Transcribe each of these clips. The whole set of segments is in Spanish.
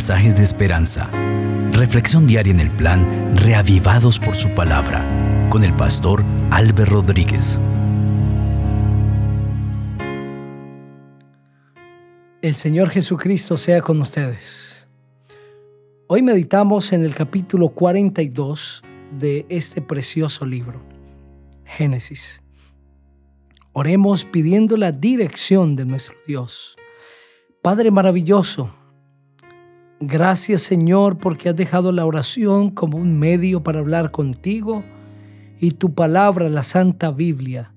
mensajes de esperanza. Reflexión diaria en el plan Reavivados por su palabra con el pastor Álvaro Rodríguez. El Señor Jesucristo sea con ustedes. Hoy meditamos en el capítulo 42 de este precioso libro, Génesis. Oremos pidiendo la dirección de nuestro Dios. Padre maravilloso, gracias Señor porque has dejado la oración como un medio para hablar contigo y tu palabra, la Santa Biblia,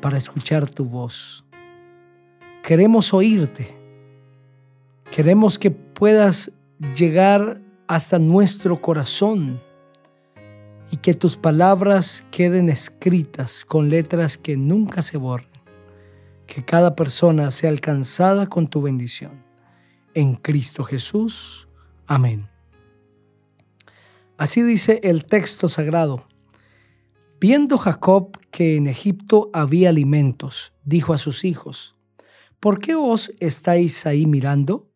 para escuchar tu voz. Queremos oírte. Queremos que puedas llegar hasta nuestro corazón y que tus palabras queden escritas con letras que nunca se borren que cada persona sea alcanzada con tu bendición. En Cristo Jesús. Amén. Así dice el texto sagrado. Viendo Jacob que en Egipto había alimentos, dijo a sus hijos, ¿por qué os estáis ahí mirando?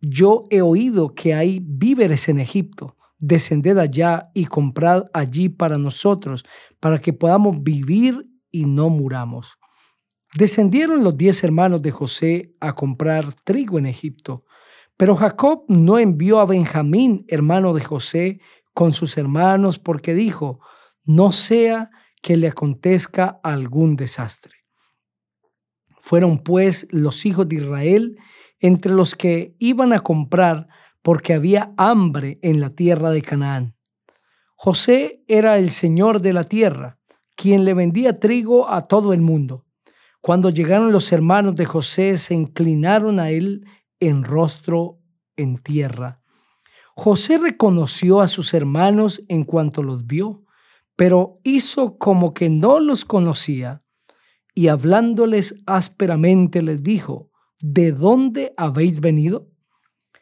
Yo he oído que hay víveres en Egipto. Descended allá y comprad allí para nosotros, para que podamos vivir y no muramos. Descendieron los diez hermanos de José a comprar trigo en Egipto, pero Jacob no envió a Benjamín, hermano de José, con sus hermanos, porque dijo, no sea que le acontezca algún desastre. Fueron pues los hijos de Israel entre los que iban a comprar porque había hambre en la tierra de Canaán. José era el señor de la tierra, quien le vendía trigo a todo el mundo. Cuando llegaron los hermanos de José, se inclinaron a él en rostro en tierra. José reconoció a sus hermanos en cuanto los vio, pero hizo como que no los conocía y hablándoles ásperamente les dijo, ¿de dónde habéis venido?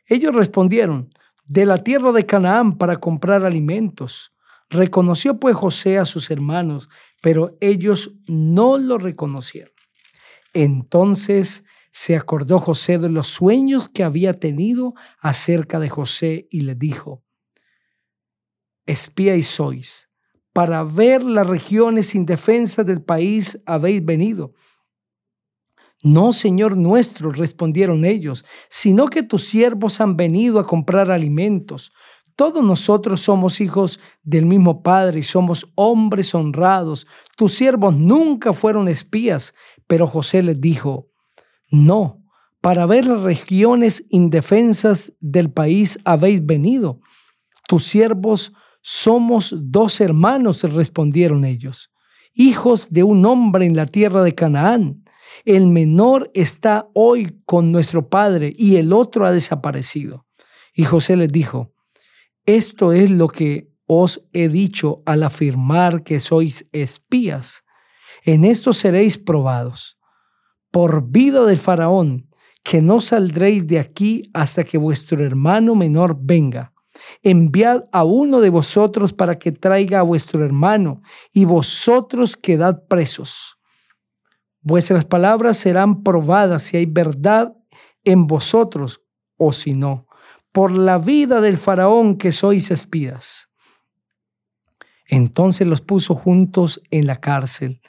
Ellos respondieron, de la tierra de Canaán para comprar alimentos. Reconoció pues José a sus hermanos, pero ellos no lo reconocieron. Entonces se acordó José de los sueños que había tenido acerca de José y le dijo, espía y sois, para ver las regiones indefensas del país habéis venido. No, Señor nuestro, respondieron ellos, sino que tus siervos han venido a comprar alimentos. Todos nosotros somos hijos del mismo Padre y somos hombres honrados. Tus siervos nunca fueron espías, pero José les dijo, no, para ver las regiones indefensas del país habéis venido. Tus siervos somos dos hermanos, respondieron ellos, hijos de un hombre en la tierra de Canaán. El menor está hoy con nuestro padre y el otro ha desaparecido. Y José les dijo, esto es lo que os he dicho al afirmar que sois espías. En esto seréis probados. Por vida del faraón, que no saldréis de aquí hasta que vuestro hermano menor venga. Enviad a uno de vosotros para que traiga a vuestro hermano, y vosotros quedad presos. Vuestras palabras serán probadas si hay verdad en vosotros o si no, por la vida del faraón que sois espías. Entonces los puso juntos en la cárcel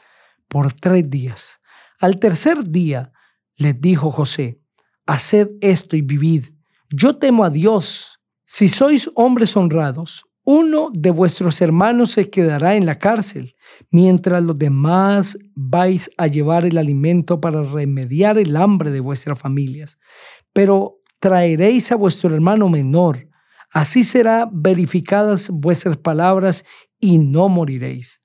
por tres días. Al tercer día les dijo José, haced esto y vivid. Yo temo a Dios. Si sois hombres honrados, uno de vuestros hermanos se quedará en la cárcel, mientras los demás vais a llevar el alimento para remediar el hambre de vuestras familias. Pero traeréis a vuestro hermano menor. Así será verificadas vuestras palabras y no moriréis.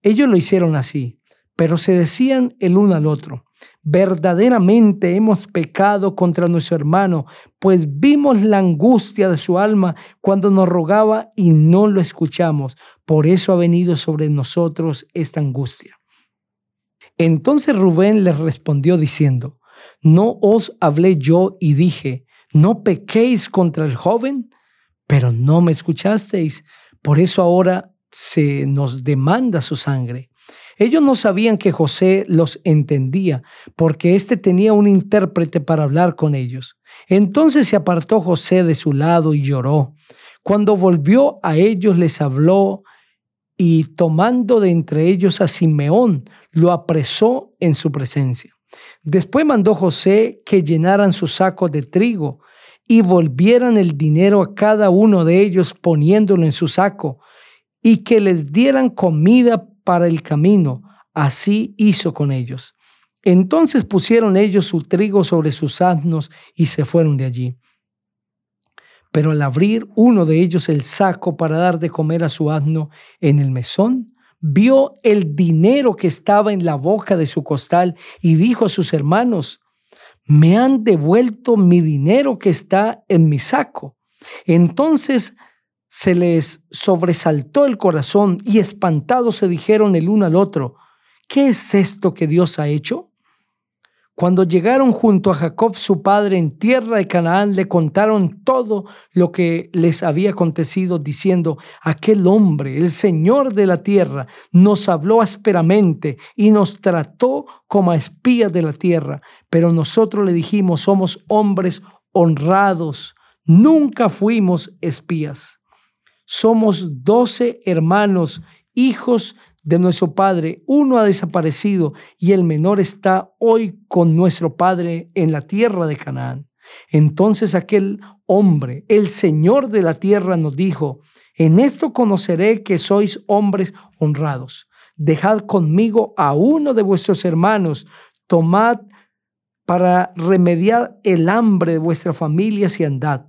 Ellos lo hicieron así, pero se decían el uno al otro, verdaderamente hemos pecado contra nuestro hermano, pues vimos la angustia de su alma cuando nos rogaba y no lo escuchamos. Por eso ha venido sobre nosotros esta angustia. Entonces Rubén les respondió diciendo, ¿no os hablé yo y dije, no pequéis contra el joven? Pero no me escuchasteis. Por eso ahora se nos demanda su sangre. Ellos no sabían que José los entendía, porque éste tenía un intérprete para hablar con ellos. Entonces se apartó José de su lado y lloró. Cuando volvió a ellos les habló y tomando de entre ellos a Simeón, lo apresó en su presencia. Después mandó José que llenaran sus sacos de trigo y volvieran el dinero a cada uno de ellos poniéndolo en su saco y que les dieran comida para el camino. Así hizo con ellos. Entonces pusieron ellos su trigo sobre sus asnos y se fueron de allí. Pero al abrir uno de ellos el saco para dar de comer a su asno en el mesón, vio el dinero que estaba en la boca de su costal y dijo a sus hermanos, me han devuelto mi dinero que está en mi saco. Entonces se les sobresaltó el corazón y espantados se dijeron el uno al otro, ¿qué es esto que Dios ha hecho? Cuando llegaron junto a Jacob su padre en tierra de Canaán, le contaron todo lo que les había acontecido, diciendo, aquel hombre, el Señor de la tierra, nos habló ásperamente y nos trató como a espías de la tierra, pero nosotros le dijimos, somos hombres honrados, nunca fuimos espías. Somos doce hermanos, hijos de nuestro Padre, uno ha desaparecido y el menor está hoy con nuestro Padre en la tierra de Canaán. Entonces aquel hombre, el Señor de la tierra, nos dijo, en esto conoceré que sois hombres honrados. Dejad conmigo a uno de vuestros hermanos, tomad para remediar el hambre de vuestras familias y andad.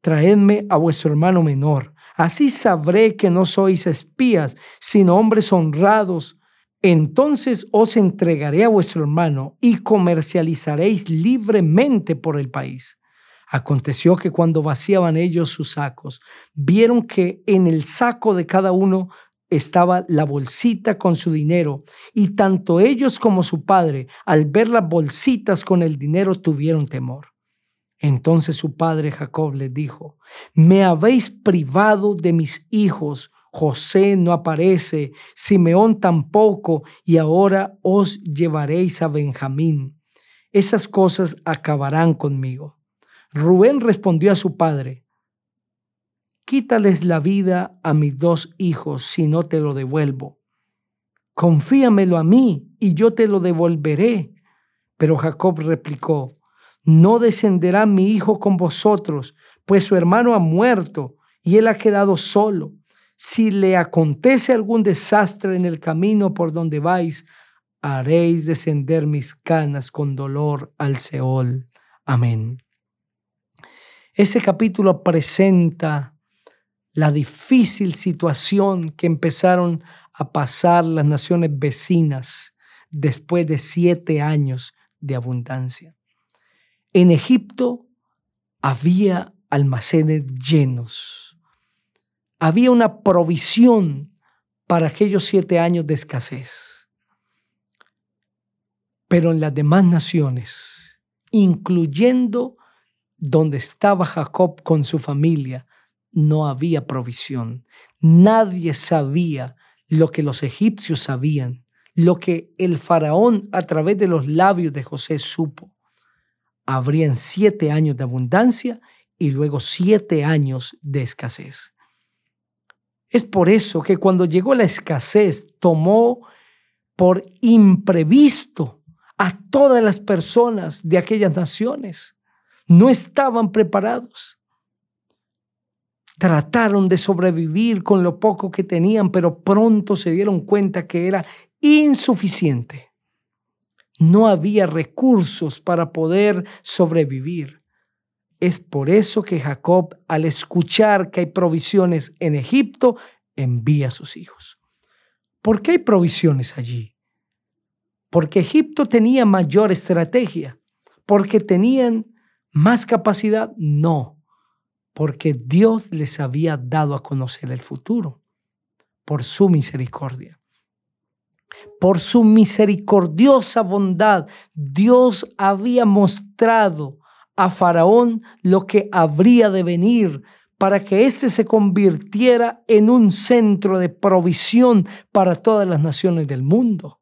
Traedme a vuestro hermano menor Así sabré que no sois espías, sino hombres honrados. Entonces os entregaré a vuestro hermano y comercializaréis libremente por el país. Aconteció que cuando vaciaban ellos sus sacos, vieron que en el saco de cada uno estaba la bolsita con su dinero, y tanto ellos como su padre, al ver las bolsitas con el dinero, tuvieron temor. Entonces su padre Jacob le dijo, me habéis privado de mis hijos, José no aparece, Simeón tampoco, y ahora os llevaréis a Benjamín. Esas cosas acabarán conmigo. Rubén respondió a su padre, quítales la vida a mis dos hijos si no te lo devuelvo. Confíamelo a mí y yo te lo devolveré. Pero Jacob replicó, no descenderá mi hijo con vosotros, pues su hermano ha muerto y él ha quedado solo. Si le acontece algún desastre en el camino por donde vais, haréis descender mis canas con dolor al Seol. Amén. Ese capítulo presenta la difícil situación que empezaron a pasar las naciones vecinas después de siete años de abundancia. En Egipto había almacenes llenos. Había una provisión para aquellos siete años de escasez. Pero en las demás naciones, incluyendo donde estaba Jacob con su familia, no había provisión. Nadie sabía lo que los egipcios sabían, lo que el faraón a través de los labios de José supo habrían siete años de abundancia y luego siete años de escasez. Es por eso que cuando llegó la escasez tomó por imprevisto a todas las personas de aquellas naciones. No estaban preparados. Trataron de sobrevivir con lo poco que tenían, pero pronto se dieron cuenta que era insuficiente no había recursos para poder sobrevivir. Es por eso que Jacob, al escuchar que hay provisiones en Egipto, envía a sus hijos. ¿Por qué hay provisiones allí? Porque Egipto tenía mayor estrategia, porque tenían más capacidad, no, porque Dios les había dado a conocer el futuro por su misericordia. Por su misericordiosa bondad, Dios había mostrado a Faraón lo que habría de venir para que éste se convirtiera en un centro de provisión para todas las naciones del mundo.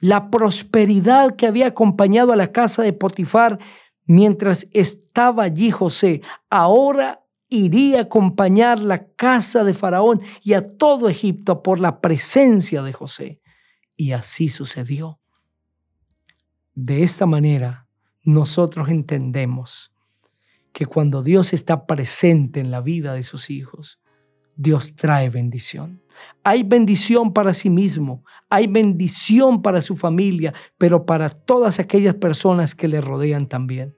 La prosperidad que había acompañado a la casa de Potifar mientras estaba allí José, ahora iría a acompañar la casa de Faraón y a todo Egipto por la presencia de José. Y así sucedió. De esta manera, nosotros entendemos que cuando Dios está presente en la vida de sus hijos, Dios trae bendición. Hay bendición para sí mismo, hay bendición para su familia, pero para todas aquellas personas que le rodean también.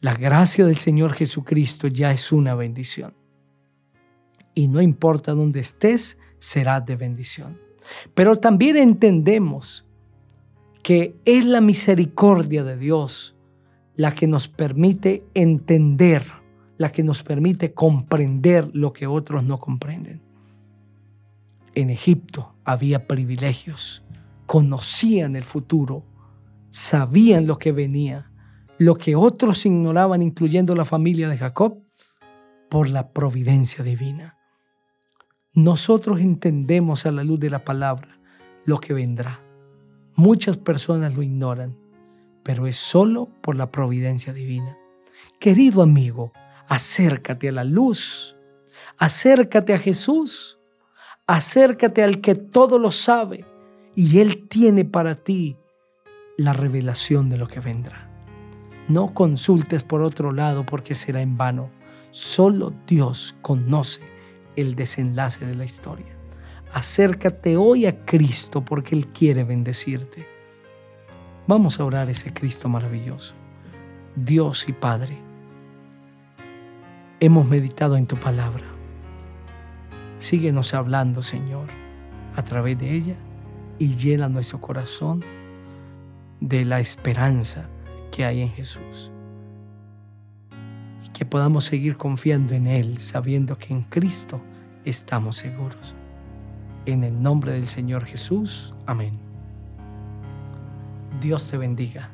La gracia del Señor Jesucristo ya es una bendición. Y no importa dónde estés, será de bendición. Pero también entendemos que es la misericordia de Dios la que nos permite entender, la que nos permite comprender lo que otros no comprenden. En Egipto había privilegios, conocían el futuro, sabían lo que venía, lo que otros ignoraban, incluyendo la familia de Jacob, por la providencia divina. Nosotros entendemos a la luz de la palabra lo que vendrá. Muchas personas lo ignoran pero es solo por la providencia divina. Querido amigo, acércate a la luz, acércate a Jesús, acércate al que todo lo sabe y Él tiene para ti la revelación de lo que vendrá. No consultes por otro lado porque será en vano. Solo Dios conoce el desenlace de la historia. Acércate hoy a Cristo porque Él quiere bendecirte. Vamos a orar ese Cristo maravilloso. Dios y Padre, hemos meditado en tu palabra. Síguenos hablando, Señor, a través de ella y llena nuestro corazón de la esperanza que hay en Jesús. Y que podamos seguir confiando en Él, sabiendo que en Cristo estamos seguros. En el nombre del Señor Jesús. Amén. Dios te bendiga.